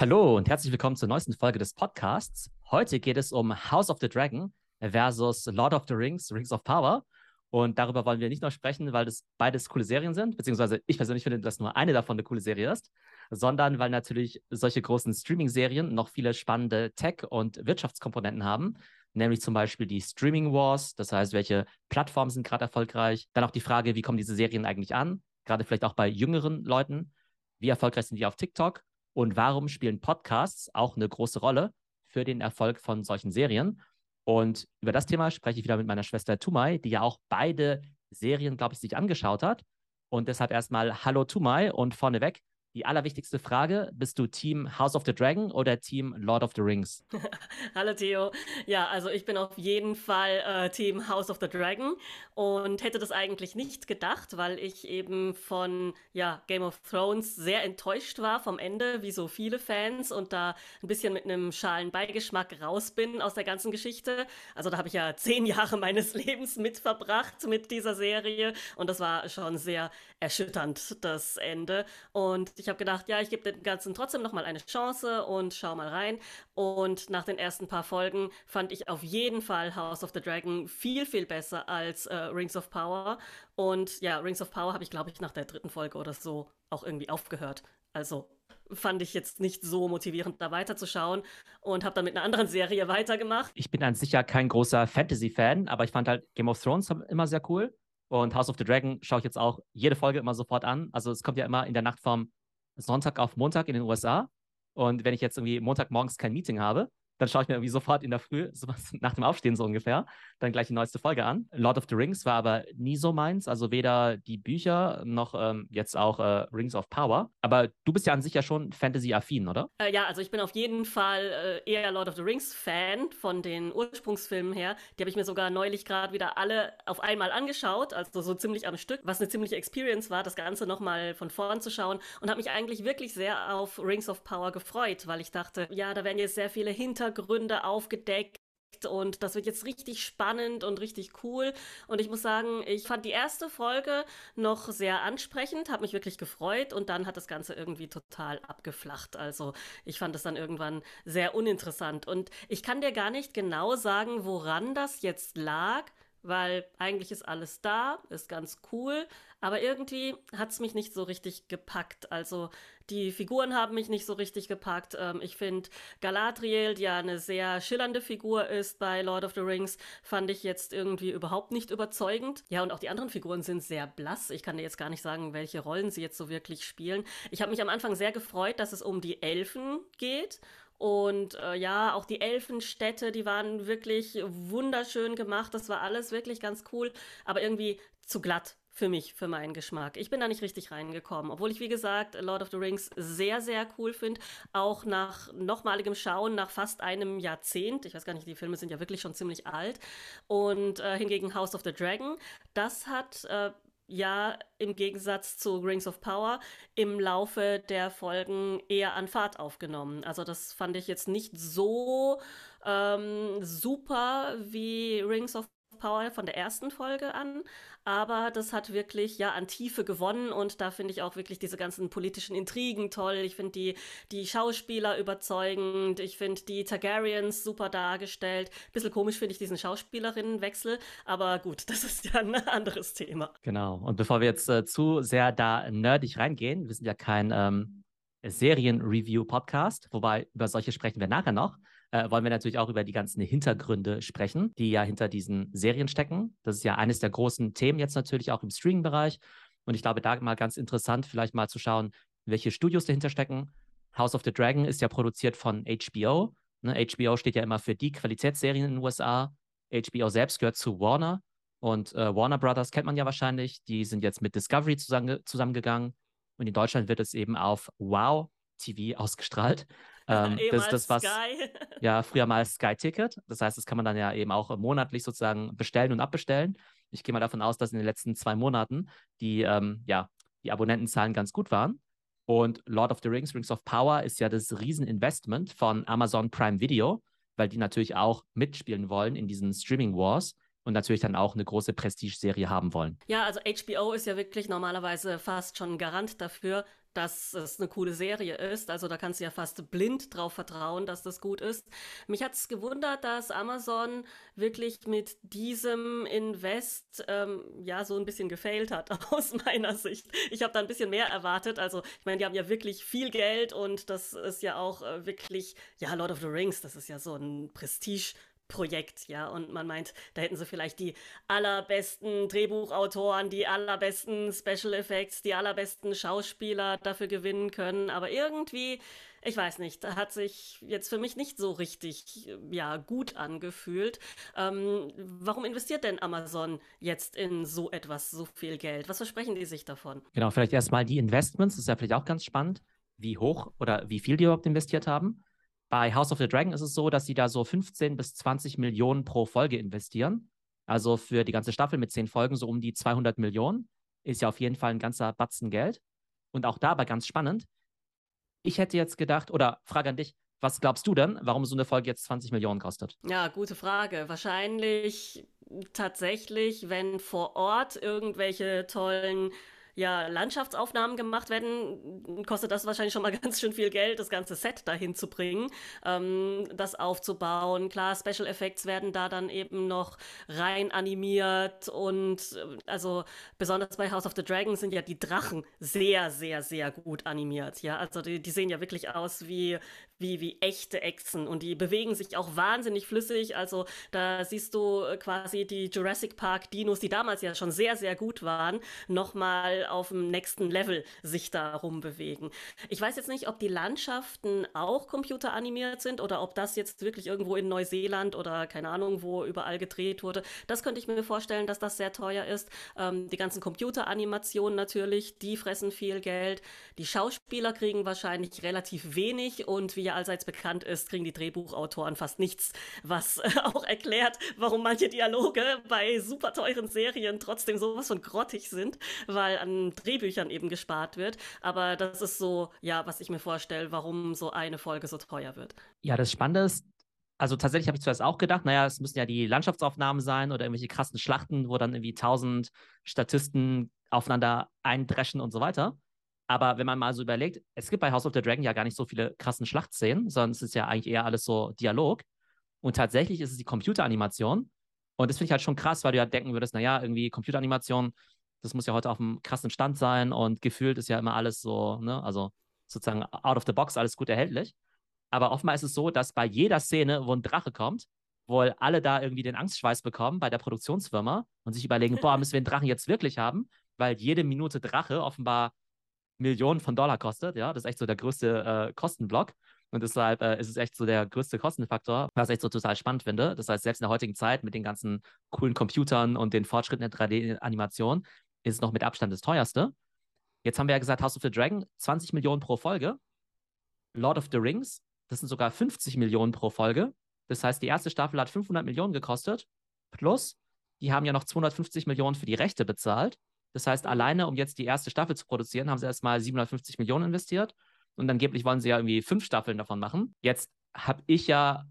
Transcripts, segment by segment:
Hallo und herzlich willkommen zur neuesten Folge des Podcasts. Heute geht es um House of the Dragon versus Lord of the Rings, Rings of Power. Und darüber wollen wir nicht nur sprechen, weil das beides coole Serien sind, beziehungsweise ich persönlich finde, dass nur eine davon eine coole Serie ist, sondern weil natürlich solche großen Streaming-Serien noch viele spannende Tech- und Wirtschaftskomponenten haben, nämlich zum Beispiel die Streaming Wars, das heißt, welche Plattformen sind gerade erfolgreich, dann auch die Frage, wie kommen diese Serien eigentlich an, gerade vielleicht auch bei jüngeren Leuten, wie erfolgreich sind die auf TikTok und warum spielen Podcasts auch eine große Rolle für den Erfolg von solchen Serien. Und über das Thema spreche ich wieder mit meiner Schwester Tumai, die ja auch beide Serien, glaube ich, sich angeschaut hat. Und deshalb erstmal Hallo Tumai und vorneweg, die allerwichtigste Frage: Bist du Team House of the Dragon oder Team Lord of the Rings? Hallo Theo. Ja, also ich bin auf jeden Fall äh, Team House of the Dragon und hätte das eigentlich nicht gedacht, weil ich eben von ja, Game of Thrones sehr enttäuscht war vom Ende, wie so viele Fans, und da ein bisschen mit einem schalen Beigeschmack raus bin aus der ganzen Geschichte. Also da habe ich ja zehn Jahre meines Lebens mit verbracht mit dieser Serie und das war schon sehr erschütternd, das Ende. Und ich habe gedacht, ja, ich gebe dem Ganzen trotzdem noch mal eine Chance und schau mal rein. Und nach den ersten paar Folgen fand ich auf jeden Fall House of the Dragon viel, viel besser als äh, Rings of Power. Und ja, Rings of Power habe ich, glaube ich, nach der dritten Folge oder so auch irgendwie aufgehört. Also fand ich jetzt nicht so motivierend, da weiterzuschauen und habe dann mit einer anderen Serie weitergemacht. Ich bin an sich ja kein großer Fantasy-Fan, aber ich fand halt Game of Thrones immer sehr cool. Und House of the Dragon schaue ich jetzt auch jede Folge immer sofort an. Also es kommt ja immer in der Nacht vom Sonntag auf Montag in den USA. Und wenn ich jetzt irgendwie Montagmorgens kein Meeting habe, dann schaue ich mir irgendwie sofort in der Früh, so nach dem Aufstehen so ungefähr, dann gleich die neueste Folge an. Lord of the Rings war aber nie so meins, also weder die Bücher noch ähm, jetzt auch äh, Rings of Power. Aber du bist ja an sich ja schon Fantasy-affin, oder? Äh, ja, also ich bin auf jeden Fall äh, eher Lord of the Rings-Fan von den Ursprungsfilmen her. Die habe ich mir sogar neulich gerade wieder alle auf einmal angeschaut, also so ziemlich am Stück, was eine ziemliche Experience war, das Ganze nochmal von vorn zu schauen und habe mich eigentlich wirklich sehr auf Rings of Power gefreut, weil ich dachte, ja, da werden jetzt sehr viele Hintergründe Hintergründe aufgedeckt und das wird jetzt richtig spannend und richtig cool. Und ich muss sagen, ich fand die erste Folge noch sehr ansprechend, habe mich wirklich gefreut und dann hat das Ganze irgendwie total abgeflacht. Also ich fand es dann irgendwann sehr uninteressant und ich kann dir gar nicht genau sagen, woran das jetzt lag weil eigentlich ist alles da, ist ganz cool, aber irgendwie hat es mich nicht so richtig gepackt. Also die Figuren haben mich nicht so richtig gepackt. Ähm, ich finde Galadriel, die ja eine sehr schillernde Figur ist bei Lord of the Rings, fand ich jetzt irgendwie überhaupt nicht überzeugend. Ja, und auch die anderen Figuren sind sehr blass. Ich kann dir jetzt gar nicht sagen, welche Rollen sie jetzt so wirklich spielen. Ich habe mich am Anfang sehr gefreut, dass es um die Elfen geht und äh, ja, auch die Elfenstädte, die waren wirklich wunderschön gemacht. Das war alles wirklich ganz cool, aber irgendwie zu glatt für mich, für meinen Geschmack. Ich bin da nicht richtig reingekommen, obwohl ich, wie gesagt, Lord of the Rings sehr, sehr cool finde. Auch nach nochmaligem Schauen, nach fast einem Jahrzehnt. Ich weiß gar nicht, die Filme sind ja wirklich schon ziemlich alt. Und äh, hingegen House of the Dragon, das hat äh, ja im Gegensatz zu Rings of Power im Laufe der Folgen eher an Fahrt aufgenommen. Also das fand ich jetzt nicht so ähm, super wie Rings of Power von der ersten Folge an, aber das hat wirklich ja an Tiefe gewonnen und da finde ich auch wirklich diese ganzen politischen Intrigen toll. Ich finde die, die Schauspieler überzeugend, ich finde die Targaryens super dargestellt. Bisschen komisch finde ich diesen Schauspielerinnenwechsel, aber gut, das ist ja ein anderes Thema. Genau, und bevor wir jetzt äh, zu sehr da nerdig reingehen, wir sind ja kein ähm, Serien-Review-Podcast, wobei über solche sprechen wir nachher noch äh, wollen wir natürlich auch über die ganzen Hintergründe sprechen, die ja hinter diesen Serien stecken. Das ist ja eines der großen Themen jetzt natürlich auch im Streaming-Bereich. Und ich glaube, da mal ganz interessant, vielleicht mal zu schauen, welche Studios dahinter stecken. House of the Dragon ist ja produziert von HBO. Ne? HBO steht ja immer für die Qualitätsserien in den USA. HBO selbst gehört zu Warner. Und äh, Warner Brothers kennt man ja wahrscheinlich. Die sind jetzt mit Discovery zusammen, zusammengegangen. Und in Deutschland wird es eben auf Wow TV ausgestrahlt. Ähm, das ist das, was Sky. ja früher mal Sky Ticket. Das heißt, das kann man dann ja eben auch monatlich sozusagen bestellen und abbestellen. Ich gehe mal davon aus, dass in den letzten zwei Monaten die, ähm, ja, die Abonnentenzahlen ganz gut waren. Und Lord of the Rings, Rings of Power ist ja das Rieseninvestment von Amazon Prime Video, weil die natürlich auch mitspielen wollen in diesen Streaming Wars und natürlich dann auch eine große Prestige-Serie haben wollen. Ja, also HBO ist ja wirklich normalerweise fast schon Garant dafür, dass es eine coole Serie ist. Also da kannst du ja fast blind drauf vertrauen, dass das gut ist. Mich hat es gewundert, dass Amazon wirklich mit diesem Invest ähm, ja so ein bisschen gefailt hat aus meiner Sicht. Ich habe da ein bisschen mehr erwartet. Also ich meine, die haben ja wirklich viel Geld und das ist ja auch äh, wirklich, ja, Lord of the Rings, das ist ja so ein Prestige. Projekt, ja, und man meint, da hätten sie vielleicht die allerbesten Drehbuchautoren, die allerbesten Special Effects, die allerbesten Schauspieler dafür gewinnen können, aber irgendwie, ich weiß nicht, hat sich jetzt für mich nicht so richtig, ja, gut angefühlt. Ähm, warum investiert denn Amazon jetzt in so etwas, so viel Geld? Was versprechen die sich davon? Genau, vielleicht erstmal die Investments, das ist ja vielleicht auch ganz spannend, wie hoch oder wie viel die überhaupt investiert haben. Bei House of the Dragon ist es so, dass sie da so 15 bis 20 Millionen pro Folge investieren. Also für die ganze Staffel mit zehn Folgen so um die 200 Millionen. Ist ja auf jeden Fall ein ganzer Batzen Geld. Und auch dabei ganz spannend. Ich hätte jetzt gedacht, oder Frage an dich, was glaubst du denn, warum so eine Folge jetzt 20 Millionen kostet? Ja, gute Frage. Wahrscheinlich tatsächlich, wenn vor Ort irgendwelche tollen ja, Landschaftsaufnahmen gemacht werden, kostet das wahrscheinlich schon mal ganz schön viel Geld, das ganze Set dahin zu bringen, ähm, das aufzubauen. Klar, Special Effects werden da dann eben noch rein animiert und äh, also besonders bei House of the Dragon sind ja die Drachen sehr, sehr, sehr gut animiert. Ja, also die, die sehen ja wirklich aus wie, wie, wie echte Echsen und die bewegen sich auch wahnsinnig flüssig. Also da siehst du quasi die Jurassic Park Dinos, die damals ja schon sehr, sehr gut waren, nochmal auf dem nächsten Level sich da rumbewegen. Ich weiß jetzt nicht, ob die Landschaften auch computeranimiert sind oder ob das jetzt wirklich irgendwo in Neuseeland oder keine Ahnung, wo überall gedreht wurde. Das könnte ich mir vorstellen, dass das sehr teuer ist. Ähm, die ganzen Computeranimationen natürlich, die fressen viel Geld. Die Schauspieler kriegen wahrscheinlich relativ wenig und wie ja allseits bekannt ist, kriegen die Drehbuchautoren fast nichts, was äh, auch erklärt, warum manche Dialoge bei super teuren Serien trotzdem sowas von grottig sind, weil an Drehbüchern eben gespart wird. Aber das ist so, ja, was ich mir vorstelle, warum so eine Folge so teuer wird. Ja, das Spannende ist, also tatsächlich habe ich zuerst auch gedacht, naja, es müssen ja die Landschaftsaufnahmen sein oder irgendwelche krassen Schlachten, wo dann irgendwie tausend Statisten aufeinander eindreschen und so weiter. Aber wenn man mal so überlegt, es gibt bei House of the Dragon ja gar nicht so viele krassen Schlachtszenen, sondern es ist ja eigentlich eher alles so Dialog. Und tatsächlich ist es die Computeranimation. Und das finde ich halt schon krass, weil du ja denken würdest, naja, irgendwie Computeranimation, das muss ja heute auf einem krassen Stand sein und gefühlt ist ja immer alles so, ne, also sozusagen out of the box, alles gut erhältlich. Aber offenbar ist es so, dass bei jeder Szene, wo ein Drache kommt, wohl alle da irgendwie den Angstschweiß bekommen bei der Produktionsfirma und sich überlegen, boah, müssen wir den Drachen jetzt wirklich haben? Weil jede Minute Drache offenbar Millionen von Dollar kostet, ja, das ist echt so der größte äh, Kostenblock. Und deshalb äh, ist es echt so der größte Kostenfaktor, was ich so total spannend finde. Das heißt, selbst in der heutigen Zeit mit den ganzen coolen Computern und den Fortschritten der 3D-Animation ist es noch mit Abstand das teuerste. Jetzt haben wir ja gesagt, House of the Dragon, 20 Millionen pro Folge. Lord of the Rings, das sind sogar 50 Millionen pro Folge. Das heißt, die erste Staffel hat 500 Millionen gekostet. Plus, die haben ja noch 250 Millionen für die Rechte bezahlt. Das heißt, alleine, um jetzt die erste Staffel zu produzieren, haben sie erstmal 750 Millionen investiert. Und angeblich wollen sie ja irgendwie fünf Staffeln davon machen. Jetzt habe ich ja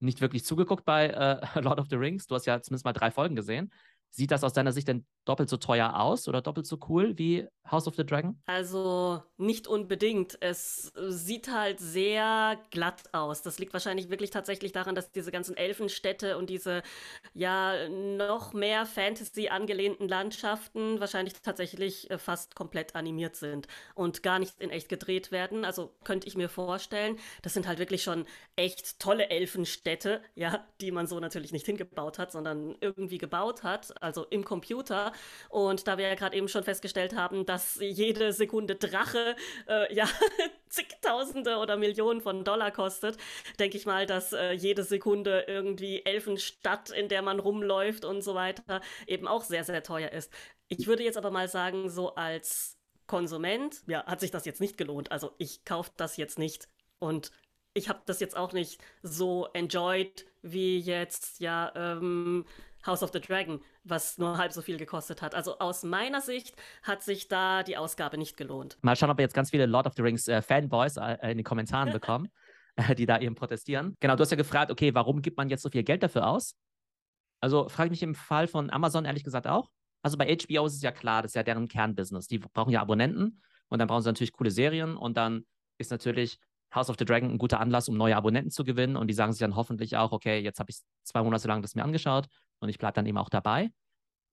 nicht wirklich zugeguckt bei äh, Lord of the Rings. Du hast ja zumindest mal drei Folgen gesehen. Sieht das aus deiner Sicht denn doppelt so teuer aus oder doppelt so cool wie House of the Dragon? Also nicht unbedingt. Es sieht halt sehr glatt aus. Das liegt wahrscheinlich wirklich tatsächlich daran, dass diese ganzen Elfenstädte und diese ja noch mehr Fantasy angelehnten Landschaften wahrscheinlich tatsächlich äh, fast komplett animiert sind und gar nicht in echt gedreht werden. Also könnte ich mir vorstellen, das sind halt wirklich schon echt tolle Elfenstädte, ja, die man so natürlich nicht hingebaut hat, sondern irgendwie gebaut hat also im Computer. Und da wir ja gerade eben schon festgestellt haben, dass jede Sekunde Drache äh, ja zigtausende oder Millionen von Dollar kostet, denke ich mal, dass äh, jede Sekunde irgendwie Elfenstadt, in der man rumläuft und so weiter, eben auch sehr, sehr teuer ist. Ich würde jetzt aber mal sagen, so als Konsument, ja, hat sich das jetzt nicht gelohnt. Also ich kaufe das jetzt nicht und ich habe das jetzt auch nicht so enjoyed wie jetzt ja ähm, House of the Dragon, was nur halb so viel gekostet hat. Also aus meiner Sicht hat sich da die Ausgabe nicht gelohnt. Mal schauen, ob wir jetzt ganz viele Lord of the Rings äh, Fanboys äh, in den Kommentaren bekommen, äh, die da eben protestieren. Genau, du hast ja gefragt, okay, warum gibt man jetzt so viel Geld dafür aus? Also frage ich mich im Fall von Amazon ehrlich gesagt auch. Also bei HBO ist es ja klar, das ist ja deren Kernbusiness. Die brauchen ja Abonnenten Und dann brauchen sie natürlich coole Serien und dann ist natürlich House of the Dragon ein guter Anlass, um neue Abonnenten zu gewinnen. Und die sagen sich dann hoffentlich auch, okay, jetzt habe ich zwei Monate lang das mir angeschaut und ich bleibe dann eben auch dabei.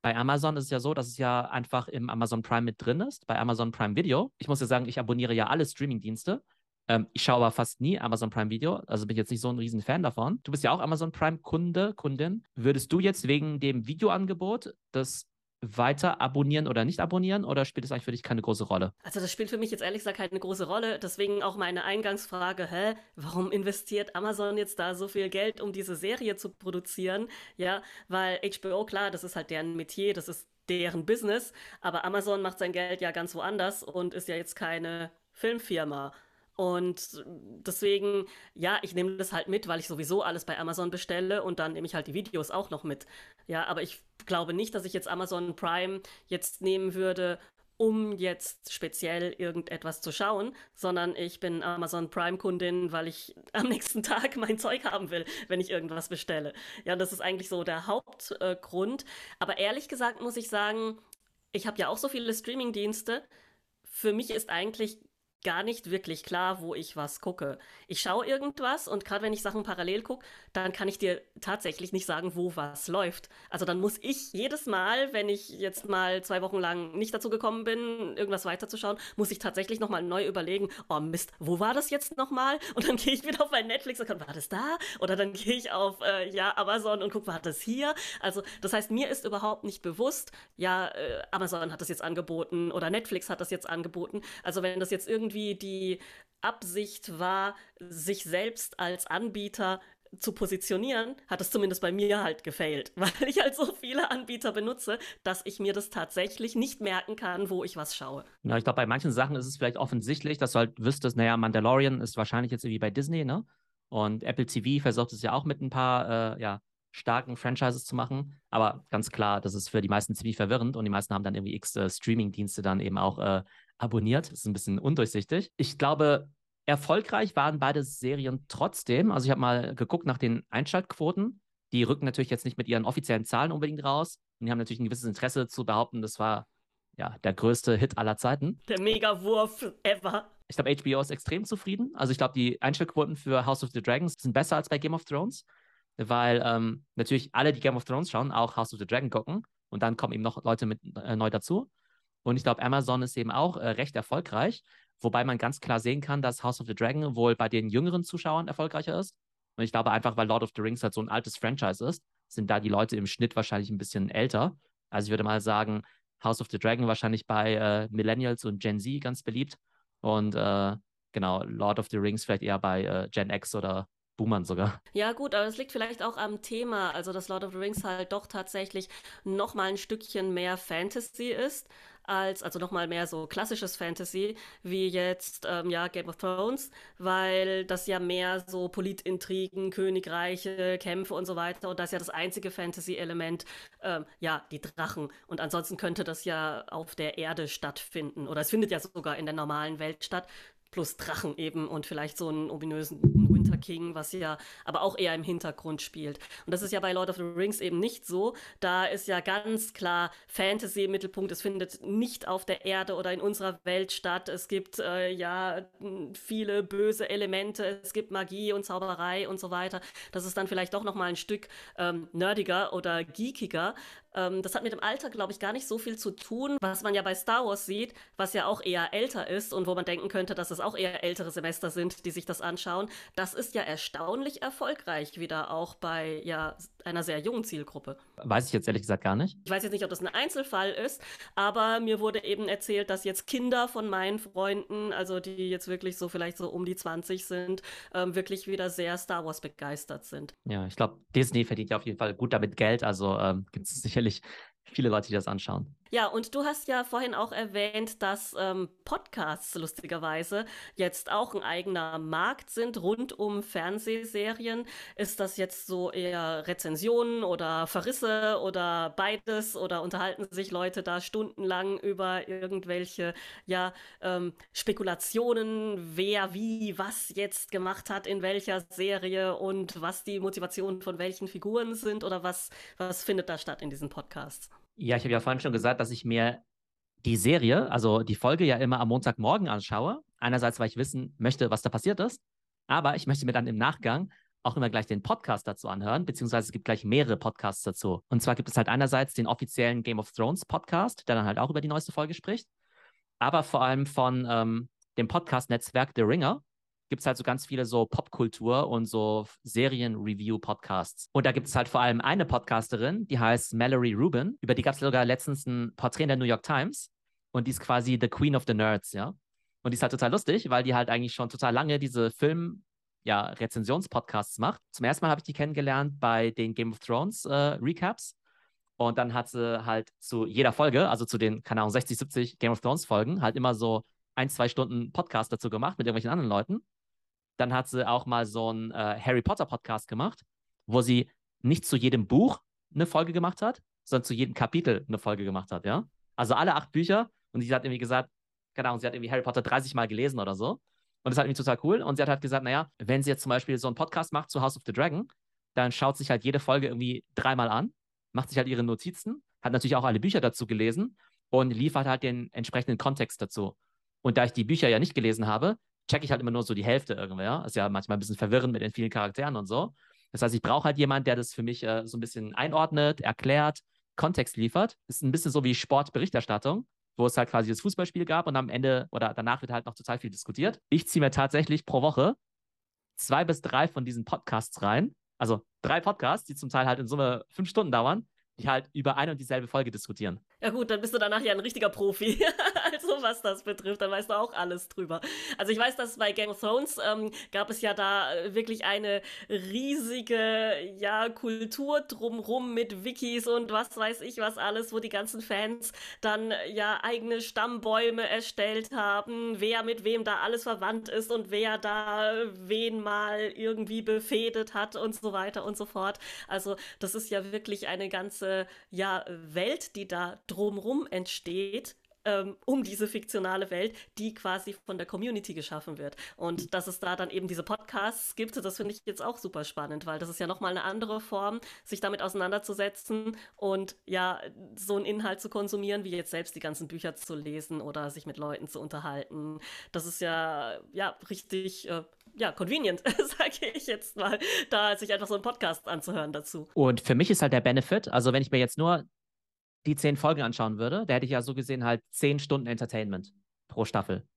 Bei Amazon ist es ja so, dass es ja einfach im Amazon Prime mit drin ist, bei Amazon Prime Video. Ich muss ja sagen, ich abonniere ja alle Streaming-Dienste. Ähm, ich schaue aber fast nie Amazon Prime Video, also bin ich jetzt nicht so ein riesen Fan davon. Du bist ja auch Amazon Prime Kunde, Kundin. Würdest du jetzt wegen dem Videoangebot das weiter abonnieren oder nicht abonnieren oder spielt es eigentlich für dich keine große Rolle? Also das spielt für mich jetzt ehrlich gesagt keine große Rolle. Deswegen auch meine Eingangsfrage, hä, warum investiert Amazon jetzt da so viel Geld, um diese Serie zu produzieren? Ja, weil HBO, klar, das ist halt deren Metier, das ist deren Business, aber Amazon macht sein Geld ja ganz woanders und ist ja jetzt keine Filmfirma. Und deswegen, ja, ich nehme das halt mit, weil ich sowieso alles bei Amazon bestelle und dann nehme ich halt die Videos auch noch mit. Ja, aber ich glaube nicht, dass ich jetzt Amazon Prime jetzt nehmen würde, um jetzt speziell irgendetwas zu schauen, sondern ich bin Amazon Prime-Kundin, weil ich am nächsten Tag mein Zeug haben will, wenn ich irgendwas bestelle. Ja, das ist eigentlich so der Hauptgrund. Äh, Aber ehrlich gesagt muss ich sagen, ich habe ja auch so viele Streaming-Dienste. Für mich ist eigentlich gar nicht wirklich klar, wo ich was gucke. Ich schaue irgendwas und gerade wenn ich Sachen parallel gucke, dann kann ich dir tatsächlich nicht sagen, wo was läuft. Also dann muss ich jedes Mal, wenn ich jetzt mal zwei Wochen lang nicht dazu gekommen bin, irgendwas weiterzuschauen, muss ich tatsächlich nochmal neu überlegen, oh Mist, wo war das jetzt nochmal? Und dann gehe ich wieder auf mein Netflix und gucke, war das da? Oder dann gehe ich auf äh, ja, Amazon und gucke, war das hier? Also das heißt, mir ist überhaupt nicht bewusst, ja, äh, Amazon hat das jetzt angeboten oder Netflix hat das jetzt angeboten. Also wenn das jetzt irgendwie irgendwie die Absicht war, sich selbst als Anbieter zu positionieren, hat es zumindest bei mir halt gefailt, weil ich halt so viele Anbieter benutze, dass ich mir das tatsächlich nicht merken kann, wo ich was schaue. Ja, ich glaube, bei manchen Sachen ist es vielleicht offensichtlich, dass du halt wüsstest, naja, Mandalorian ist wahrscheinlich jetzt irgendwie bei Disney, ne? Und Apple TV versucht es ja auch mit ein paar, äh, ja, starken Franchises zu machen. Aber ganz klar, das ist für die meisten ziemlich verwirrend und die meisten haben dann irgendwie x äh, Streaming-Dienste dann eben auch äh, abonniert. Das ist ein bisschen undurchsichtig. Ich glaube, erfolgreich waren beide Serien trotzdem. Also ich habe mal geguckt nach den Einschaltquoten. Die rücken natürlich jetzt nicht mit ihren offiziellen Zahlen unbedingt raus. Und die haben natürlich ein gewisses Interesse zu behaupten, das war ja der größte Hit aller Zeiten. Der Megawurf ever. Ich glaube, HBO ist extrem zufrieden. Also ich glaube, die Einschaltquoten für House of the Dragons sind besser als bei Game of Thrones, weil ähm, natürlich alle, die Game of Thrones schauen, auch House of the Dragon gucken. Und dann kommen eben noch Leute mit äh, neu dazu. Und ich glaube, Amazon ist eben auch äh, recht erfolgreich, wobei man ganz klar sehen kann, dass House of the Dragon wohl bei den jüngeren Zuschauern erfolgreicher ist. Und ich glaube einfach, weil Lord of the Rings halt so ein altes Franchise ist, sind da die Leute im Schnitt wahrscheinlich ein bisschen älter. Also ich würde mal sagen, House of the Dragon wahrscheinlich bei äh, Millennials und Gen Z ganz beliebt. Und äh, genau, Lord of the Rings vielleicht eher bei äh, Gen X oder Boomern sogar. Ja, gut, aber es liegt vielleicht auch am Thema, also dass Lord of the Rings halt doch tatsächlich noch mal ein Stückchen mehr Fantasy ist als, also nochmal mehr so klassisches Fantasy, wie jetzt, ähm, ja, Game of Thrones, weil das ja mehr so Politintrigen, Königreiche, Kämpfe und so weiter und das ist ja das einzige Fantasy-Element, ähm, ja, die Drachen. Und ansonsten könnte das ja auf der Erde stattfinden oder es findet ja sogar in der normalen Welt statt plus Drachen eben und vielleicht so einen ominösen Winter King, was ja aber auch eher im Hintergrund spielt. Und das ist ja bei Lord of the Rings eben nicht so. Da ist ja ganz klar Fantasy im Mittelpunkt. Es findet nicht auf der Erde oder in unserer Welt statt. Es gibt äh, ja viele böse Elemente. Es gibt Magie und Zauberei und so weiter. Das ist dann vielleicht doch noch mal ein Stück ähm, nerdiger oder geekiger. Ähm, das hat mit dem Alter, glaube ich, gar nicht so viel zu tun, was man ja bei Star Wars sieht, was ja auch eher älter ist und wo man denken könnte, dass es auch eher ältere Semester sind, die sich das anschauen. Das ist ja erstaunlich erfolgreich wieder auch bei ja einer sehr jungen Zielgruppe. Weiß ich jetzt ehrlich gesagt gar nicht. Ich weiß jetzt nicht, ob das ein Einzelfall ist, aber mir wurde eben erzählt, dass jetzt Kinder von meinen Freunden, also die jetzt wirklich so vielleicht so um die 20 sind, ähm, wirklich wieder sehr Star Wars begeistert sind. Ja, ich glaube, Disney verdient ja auf jeden Fall gut damit Geld, also ähm, gibt es sicherlich viele Leute, die das anschauen. Ja, und du hast ja vorhin auch erwähnt, dass ähm, Podcasts lustigerweise jetzt auch ein eigener Markt sind rund um Fernsehserien. Ist das jetzt so eher Rezensionen oder Verrisse oder beides oder unterhalten sich Leute da stundenlang über irgendwelche ja, ähm, Spekulationen, wer wie was jetzt gemacht hat in welcher Serie und was die Motivationen von welchen Figuren sind oder was, was findet da statt in diesen Podcasts? Ja, ich habe ja vorhin schon gesagt, dass ich mir die Serie, also die Folge ja immer am Montagmorgen anschaue. Einerseits, weil ich wissen möchte, was da passiert ist, aber ich möchte mir dann im Nachgang auch immer gleich den Podcast dazu anhören, beziehungsweise es gibt gleich mehrere Podcasts dazu. Und zwar gibt es halt einerseits den offiziellen Game of Thrones Podcast, der dann halt auch über die neueste Folge spricht, aber vor allem von ähm, dem Podcast-Netzwerk The Ringer gibt es halt so ganz viele so Popkultur und so Serien-Review-Podcasts. Und da gibt es halt vor allem eine Podcasterin, die heißt Mallory Rubin. Über die gab es sogar letztens ein Porträt in der New York Times. Und die ist quasi the Queen of the Nerds, ja. Und die ist halt total lustig, weil die halt eigentlich schon total lange diese Film- ja, Rezensionspodcasts macht. Zum ersten Mal habe ich die kennengelernt bei den Game of Thrones äh, Recaps. Und dann hat sie halt zu jeder Folge, also zu den, keine Ahnung, 60, 70 Game of Thrones Folgen, halt immer so ein, zwei Stunden Podcast dazu gemacht mit irgendwelchen anderen Leuten. Dann hat sie auch mal so einen äh, Harry Potter Podcast gemacht, wo sie nicht zu jedem Buch eine Folge gemacht hat, sondern zu jedem Kapitel eine Folge gemacht hat, ja. Also alle acht Bücher. Und sie hat irgendwie gesagt, keine Ahnung, sie hat irgendwie Harry Potter 30 Mal gelesen oder so. Und das hat irgendwie total cool. Und sie hat halt gesagt, naja, wenn sie jetzt zum Beispiel so einen Podcast macht zu House of the Dragon, dann schaut sich halt jede Folge irgendwie dreimal an, macht sich halt ihre Notizen, hat natürlich auch alle Bücher dazu gelesen und liefert halt den entsprechenden Kontext dazu. Und da ich die Bücher ja nicht gelesen habe, checke ich halt immer nur so die Hälfte irgendwer. Ist ja manchmal ein bisschen verwirrend mit den vielen Charakteren und so. Das heißt, ich brauche halt jemanden, der das für mich äh, so ein bisschen einordnet, erklärt, Kontext liefert. Ist ein bisschen so wie Sportberichterstattung wo es halt quasi das Fußballspiel gab und am Ende oder danach wird halt noch total viel diskutiert. Ich ziehe mir tatsächlich pro Woche zwei bis drei von diesen Podcasts rein. Also drei Podcasts, die zum Teil halt in Summe fünf Stunden dauern, die halt über eine und dieselbe Folge diskutieren. Ja gut, dann bist du danach ja ein richtiger Profi. also was das betrifft, dann weißt du auch alles drüber. Also ich weiß, dass bei Game of Thrones ähm, gab es ja da äh, wirklich eine riesige ja, Kultur drumrum mit Wikis und was weiß ich was alles, wo die ganzen Fans dann ja eigene Stammbäume erstellt haben, wer mit wem da alles verwandt ist und wer da wen mal irgendwie befehdet hat und so weiter und so fort. Also das ist ja wirklich eine ganze ja, Welt, die da drumrum entsteht, ähm, um diese fiktionale Welt, die quasi von der Community geschaffen wird. Und dass es da dann eben diese Podcasts gibt, das finde ich jetzt auch super spannend, weil das ist ja nochmal eine andere Form, sich damit auseinanderzusetzen und ja, so einen Inhalt zu konsumieren, wie jetzt selbst die ganzen Bücher zu lesen oder sich mit Leuten zu unterhalten. Das ist ja, ja, richtig, äh, ja, convenient, sage ich jetzt mal, da sich einfach so einen Podcast anzuhören dazu. Und für mich ist halt der Benefit, also wenn ich mir jetzt nur die zehn Folgen anschauen würde, da hätte ich ja so gesehen halt zehn Stunden Entertainment pro Staffel.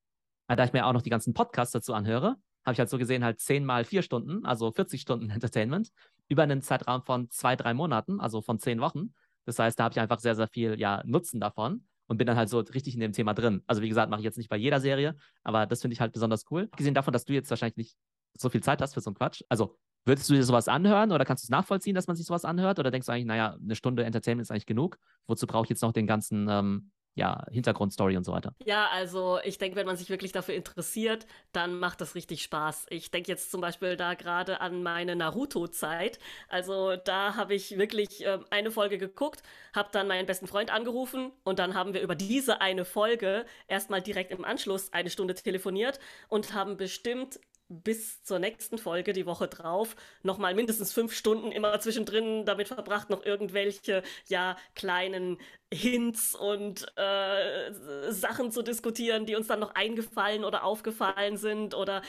Aber da ich mir auch noch die ganzen Podcasts dazu anhöre, habe ich halt so gesehen halt zehn mal vier Stunden, also 40 Stunden Entertainment über einen Zeitraum von zwei, drei Monaten, also von zehn Wochen. Das heißt, da habe ich einfach sehr, sehr viel ja, Nutzen davon und bin dann halt so richtig in dem Thema drin. Also wie gesagt, mache ich jetzt nicht bei jeder Serie, aber das finde ich halt besonders cool. Gesehen davon, dass du jetzt wahrscheinlich nicht so viel Zeit hast für so einen Quatsch. Also Würdest du dir sowas anhören oder kannst du es nachvollziehen, dass man sich sowas anhört? Oder denkst du eigentlich, naja, eine Stunde Entertainment ist eigentlich genug? Wozu brauche ich jetzt noch den ganzen ähm, ja, Hintergrundstory und so weiter. Ja, also ich denke, wenn man sich wirklich dafür interessiert, dann macht das richtig Spaß. Ich denke jetzt zum Beispiel da gerade an meine Naruto-Zeit. Also da habe ich wirklich äh, eine Folge geguckt, habe dann meinen besten Freund angerufen und dann haben wir über diese eine Folge erstmal direkt im Anschluss eine Stunde telefoniert und haben bestimmt bis zur nächsten Folge, die Woche drauf, nochmal mindestens fünf Stunden immer zwischendrin damit verbracht, noch irgendwelche, ja, kleinen Hints und äh, Sachen zu diskutieren, die uns dann noch eingefallen oder aufgefallen sind oder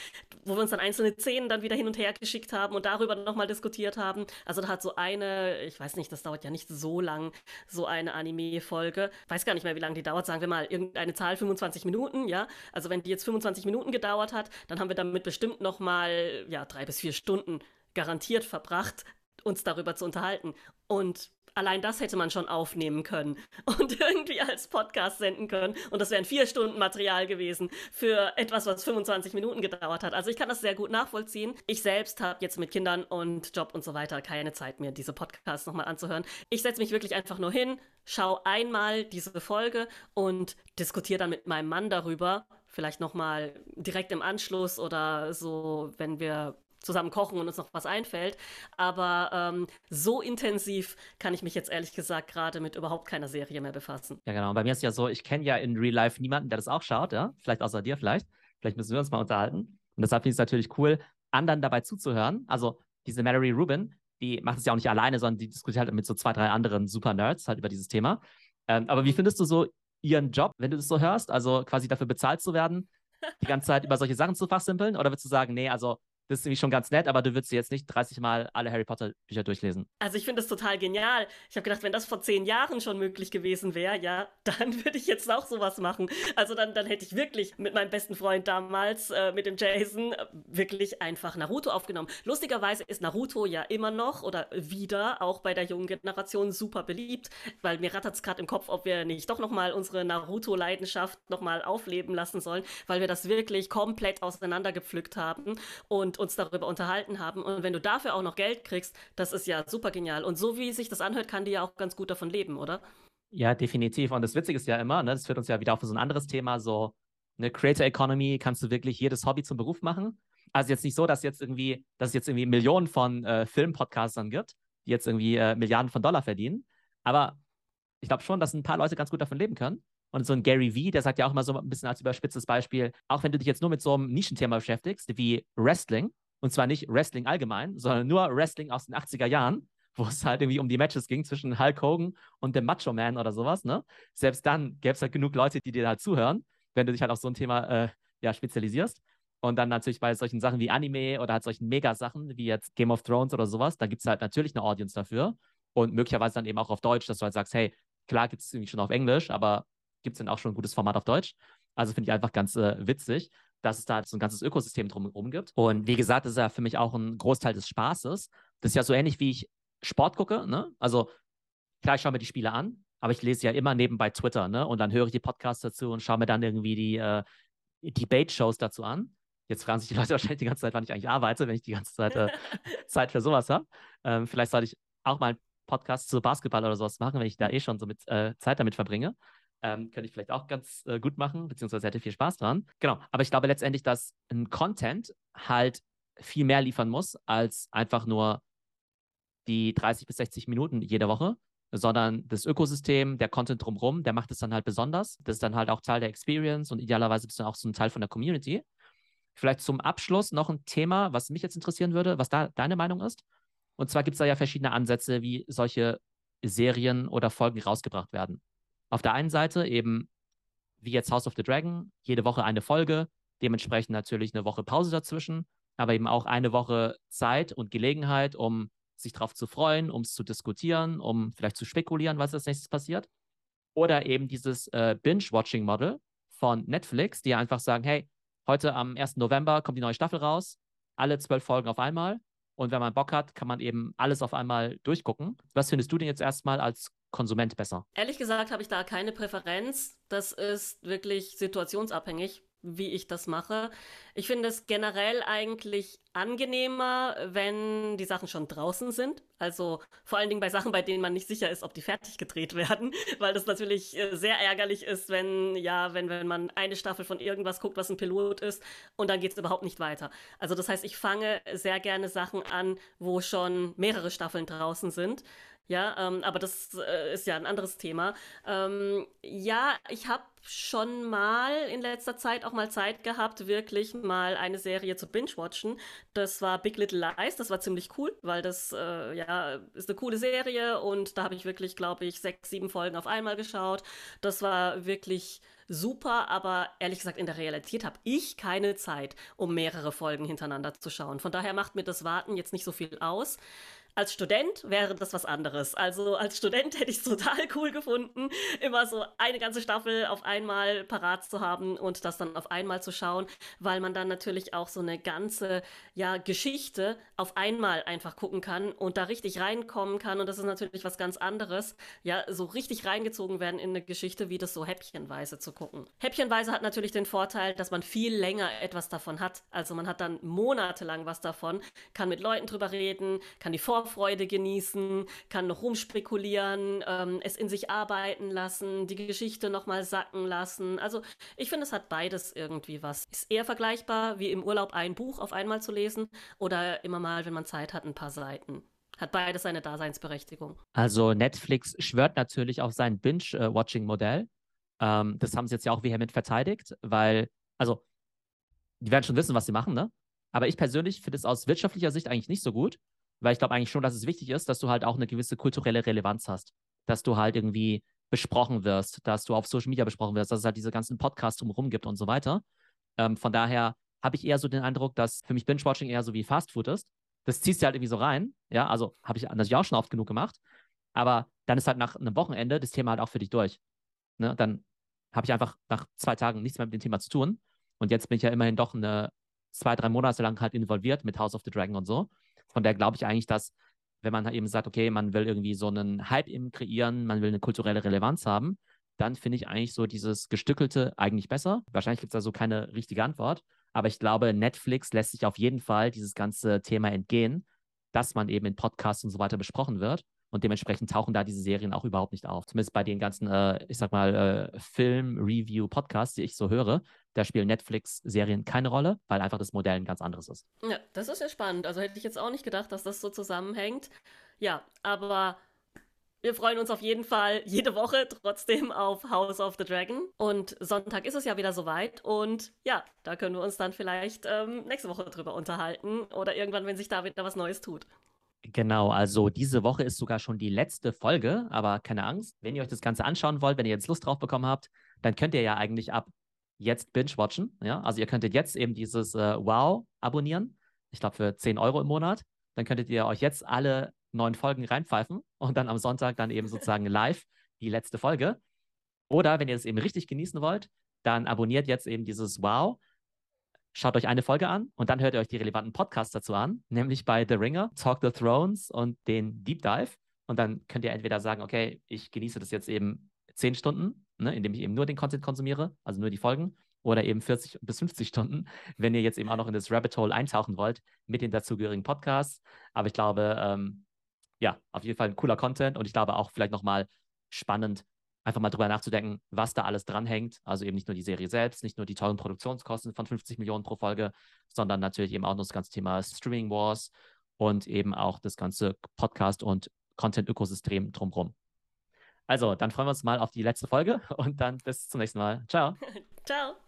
wo wir uns dann einzelne Szenen dann wieder hin und her geschickt haben und darüber nochmal diskutiert haben. Also da hat so eine, ich weiß nicht, das dauert ja nicht so lang, so eine Anime-Folge. Weiß gar nicht mehr, wie lange die dauert, sagen wir mal irgendeine Zahl, 25 Minuten, ja. Also wenn die jetzt 25 Minuten gedauert hat, dann haben wir damit bestimmt nochmal, ja, drei bis vier Stunden garantiert verbracht, uns darüber zu unterhalten. Und allein das hätte man schon aufnehmen können und irgendwie als Podcast senden können. Und das wären vier Stunden Material gewesen für etwas, was 25 Minuten gedauert hat. Also ich kann das sehr gut nachvollziehen. Ich selbst habe jetzt mit Kindern und Job und so weiter keine Zeit mehr, diese Podcasts nochmal anzuhören. Ich setze mich wirklich einfach nur hin, schaue einmal diese Folge und diskutiere dann mit meinem Mann darüber. Vielleicht nochmal direkt im Anschluss oder so, wenn wir zusammen kochen und uns noch was einfällt. Aber ähm, so intensiv kann ich mich jetzt ehrlich gesagt gerade mit überhaupt keiner Serie mehr befassen. Ja, genau. Bei mir ist ja so, ich kenne ja in Real Life niemanden, der das auch schaut, ja. Vielleicht außer dir, vielleicht. Vielleicht müssen wir uns mal unterhalten. Und deshalb finde ich es natürlich cool, anderen dabei zuzuhören. Also diese Mallory Rubin, die macht es ja auch nicht alleine, sondern die diskutiert halt mit so zwei, drei anderen Super-Nerds halt über dieses Thema. Ähm, aber wie findest du so ihren Job, wenn du das so hörst? Also quasi dafür bezahlt zu werden, die ganze Zeit über solche Sachen zu fachsimpeln? Oder würdest du sagen, nee, also das ist nämlich schon ganz nett, aber du würdest jetzt nicht 30 Mal alle Harry Potter Bücher durchlesen. Also ich finde das total genial. Ich habe gedacht, wenn das vor zehn Jahren schon möglich gewesen wäre, ja, dann würde ich jetzt auch sowas machen. Also dann, dann hätte ich wirklich mit meinem besten Freund damals, äh, mit dem Jason, äh, wirklich einfach Naruto aufgenommen. Lustigerweise ist Naruto ja immer noch oder wieder auch bei der jungen Generation super beliebt, weil mir rattert es gerade im Kopf, ob wir nicht doch nochmal unsere Naruto-Leidenschaft nochmal aufleben lassen sollen, weil wir das wirklich komplett auseinandergepflückt haben und uns darüber unterhalten haben. Und wenn du dafür auch noch Geld kriegst, das ist ja super genial. Und so wie sich das anhört, kann die ja auch ganz gut davon leben, oder? Ja, definitiv. Und das Witzige ist ja immer, ne, das führt uns ja wieder auf so ein anderes Thema, so eine Creator Economy, kannst du wirklich jedes Hobby zum Beruf machen. Also jetzt nicht so, dass jetzt irgendwie, dass es jetzt irgendwie Millionen von äh, Filmpodcastern gibt, die jetzt irgendwie äh, Milliarden von Dollar verdienen. Aber ich glaube schon, dass ein paar Leute ganz gut davon leben können. Und so ein Gary Vee, der sagt ja auch immer so ein bisschen als überspitztes Beispiel, auch wenn du dich jetzt nur mit so einem Nischenthema beschäftigst, wie Wrestling, und zwar nicht Wrestling allgemein, sondern nur Wrestling aus den 80er Jahren, wo es halt irgendwie um die Matches ging zwischen Hulk Hogan und dem Macho Man oder sowas, ne? Selbst dann gäbe es halt genug Leute, die dir halt zuhören, wenn du dich halt auf so ein Thema äh, ja, spezialisierst. Und dann natürlich bei solchen Sachen wie Anime oder halt solchen Mega-Sachen wie jetzt Game of Thrones oder sowas, da gibt es halt natürlich eine Audience dafür. Und möglicherweise dann eben auch auf Deutsch, dass du halt sagst, hey, klar gibt es irgendwie schon auf Englisch, aber gibt es denn auch schon ein gutes Format auf Deutsch? Also finde ich einfach ganz äh, witzig dass es da so ein ganzes Ökosystem drumherum gibt. Und wie gesagt, das ist ja für mich auch ein Großteil des Spaßes. Das ist ja so ähnlich, wie ich Sport gucke. Ne? Also klar, ich schaue mir die Spiele an, aber ich lese ja immer nebenbei Twitter, ne? Und dann höre ich die Podcasts dazu und schaue mir dann irgendwie die äh, Debate-Shows dazu an. Jetzt fragen sich die Leute wahrscheinlich die ganze Zeit, wann ich eigentlich arbeite, wenn ich die ganze Zeit äh, Zeit für sowas habe. Ähm, vielleicht sollte ich auch mal einen Podcast zu Basketball oder sowas machen, wenn ich da eh schon so mit äh, Zeit damit verbringe. Ähm, könnte ich vielleicht auch ganz äh, gut machen, beziehungsweise hätte viel Spaß dran. Genau. Aber ich glaube letztendlich, dass ein Content halt viel mehr liefern muss, als einfach nur die 30 bis 60 Minuten jede Woche, sondern das Ökosystem, der Content drumherum, der macht es dann halt besonders. Das ist dann halt auch Teil der Experience und idealerweise bist du auch so ein Teil von der Community. Vielleicht zum Abschluss noch ein Thema, was mich jetzt interessieren würde, was da deine Meinung ist. Und zwar gibt es da ja verschiedene Ansätze, wie solche Serien oder Folgen rausgebracht werden. Auf der einen Seite eben, wie jetzt House of the Dragon, jede Woche eine Folge, dementsprechend natürlich eine Woche Pause dazwischen, aber eben auch eine Woche Zeit und Gelegenheit, um sich darauf zu freuen, um es zu diskutieren, um vielleicht zu spekulieren, was als nächstes passiert. Oder eben dieses äh, Binge-Watching-Model von Netflix, die einfach sagen, hey, heute am 1. November kommt die neue Staffel raus, alle zwölf Folgen auf einmal. Und wenn man Bock hat, kann man eben alles auf einmal durchgucken. Was findest du denn jetzt erstmal als Konsument besser? Ehrlich gesagt habe ich da keine Präferenz. Das ist wirklich situationsabhängig, wie ich das mache. Ich finde es generell eigentlich angenehmer, wenn die Sachen schon draußen sind. Also vor allen Dingen bei Sachen, bei denen man nicht sicher ist, ob die fertig gedreht werden, weil das natürlich äh, sehr ärgerlich ist, wenn ja, wenn wenn man eine Staffel von irgendwas guckt, was ein Pilot ist und dann geht es überhaupt nicht weiter. Also das heißt, ich fange sehr gerne Sachen an, wo schon mehrere Staffeln draußen sind. Ja, ähm, aber das äh, ist ja ein anderes Thema. Ähm, ja, ich habe schon mal in letzter Zeit auch mal Zeit gehabt, wirklich mal eine Serie zu binge-watchen. Das war Big Little Lies. Das war ziemlich cool, weil das äh, ja ist eine coole Serie und da habe ich wirklich, glaube ich, sechs, sieben Folgen auf einmal geschaut. Das war wirklich super, aber ehrlich gesagt, in der Realität habe ich keine Zeit, um mehrere Folgen hintereinander zu schauen. Von daher macht mir das Warten jetzt nicht so viel aus. Als Student wäre das was anderes. Also als Student hätte ich es total cool gefunden, immer so eine ganze Staffel auf einmal parat zu haben und das dann auf einmal zu schauen, weil man dann natürlich auch so eine ganze ja, Geschichte auf einmal einfach gucken kann und da richtig reinkommen kann. Und das ist natürlich was ganz anderes, ja, so richtig reingezogen werden in eine Geschichte, wie das so häppchenweise zu gucken. Häppchenweise hat natürlich den Vorteil, dass man viel länger etwas davon hat. Also man hat dann monatelang was davon, kann mit Leuten drüber reden, kann die Vor Vorfreude genießen, kann noch rumspekulieren, ähm, es in sich arbeiten lassen, die Geschichte nochmal sacken lassen. Also ich finde, es hat beides irgendwie was. Ist eher vergleichbar, wie im Urlaub ein Buch auf einmal zu lesen oder immer mal, wenn man Zeit hat, ein paar Seiten hat beides seine Daseinsberechtigung. Also Netflix schwört natürlich auf sein Binge-Watching-Modell. Ähm, das haben sie jetzt ja auch vehement verteidigt, weil, also, die werden schon wissen, was sie machen, ne? Aber ich persönlich finde es aus wirtschaftlicher Sicht eigentlich nicht so gut, weil ich glaube eigentlich schon, dass es wichtig ist, dass du halt auch eine gewisse kulturelle Relevanz hast. Dass du halt irgendwie besprochen wirst, dass du auf Social Media besprochen wirst, dass es halt diese ganzen Podcasts drumherum gibt und so weiter. Ähm, von daher habe ich eher so den Eindruck, dass für mich Binge-Watching eher so wie Fast Food ist. Das ziehst du halt irgendwie so rein. Ja, also habe ich natürlich auch schon oft genug gemacht. Aber dann ist halt nach einem Wochenende das Thema halt auch für dich durch. Ne? Dann habe ich einfach nach zwei Tagen nichts mehr mit dem Thema zu tun. Und jetzt bin ich ja immerhin doch eine zwei, drei Monate lang halt involviert mit House of the Dragon und so. Von daher glaube ich eigentlich, dass, wenn man eben sagt, okay, man will irgendwie so einen Hype kreieren, man will eine kulturelle Relevanz haben, dann finde ich eigentlich so dieses Gestückelte eigentlich besser. Wahrscheinlich gibt es da so keine richtige Antwort. Aber ich glaube, Netflix lässt sich auf jeden Fall dieses ganze Thema entgehen, dass man eben in Podcasts und so weiter besprochen wird. Und dementsprechend tauchen da diese Serien auch überhaupt nicht auf. Zumindest bei den ganzen, äh, ich sag mal, äh, Film-Review-Podcasts, die ich so höre, da spielen Netflix-Serien keine Rolle, weil einfach das Modell ein ganz anderes ist. Ja, das ist ja spannend. Also hätte ich jetzt auch nicht gedacht, dass das so zusammenhängt. Ja, aber wir freuen uns auf jeden Fall jede Woche trotzdem auf House of the Dragon. Und Sonntag ist es ja wieder soweit. Und ja, da können wir uns dann vielleicht ähm, nächste Woche drüber unterhalten oder irgendwann, wenn sich da wieder was Neues tut. Genau, also diese Woche ist sogar schon die letzte Folge, aber keine Angst, wenn ihr euch das Ganze anschauen wollt, wenn ihr jetzt Lust drauf bekommen habt, dann könnt ihr ja eigentlich ab jetzt binge-watchen. Ja? Also ihr könntet jetzt eben dieses äh, Wow abonnieren, ich glaube für 10 Euro im Monat. Dann könntet ihr euch jetzt alle neun Folgen reinpfeifen und dann am Sonntag dann eben sozusagen live die letzte Folge. Oder wenn ihr es eben richtig genießen wollt, dann abonniert jetzt eben dieses Wow Schaut euch eine Folge an und dann hört ihr euch die relevanten Podcasts dazu an, nämlich bei The Ringer, Talk the Thrones und den Deep Dive. Und dann könnt ihr entweder sagen, okay, ich genieße das jetzt eben zehn Stunden, ne, indem ich eben nur den Content konsumiere, also nur die Folgen, oder eben 40 bis 50 Stunden, wenn ihr jetzt eben auch noch in das Rabbit Hole eintauchen wollt mit den dazugehörigen Podcasts. Aber ich glaube, ähm, ja, auf jeden Fall ein cooler Content und ich glaube auch vielleicht nochmal spannend, einfach mal drüber nachzudenken, was da alles dranhängt. Also eben nicht nur die Serie selbst, nicht nur die tollen Produktionskosten von 50 Millionen pro Folge, sondern natürlich eben auch noch das ganze Thema Streaming Wars und eben auch das ganze Podcast- und Content-Ökosystem drumherum. Also, dann freuen wir uns mal auf die letzte Folge und dann bis zum nächsten Mal. Ciao. Ciao.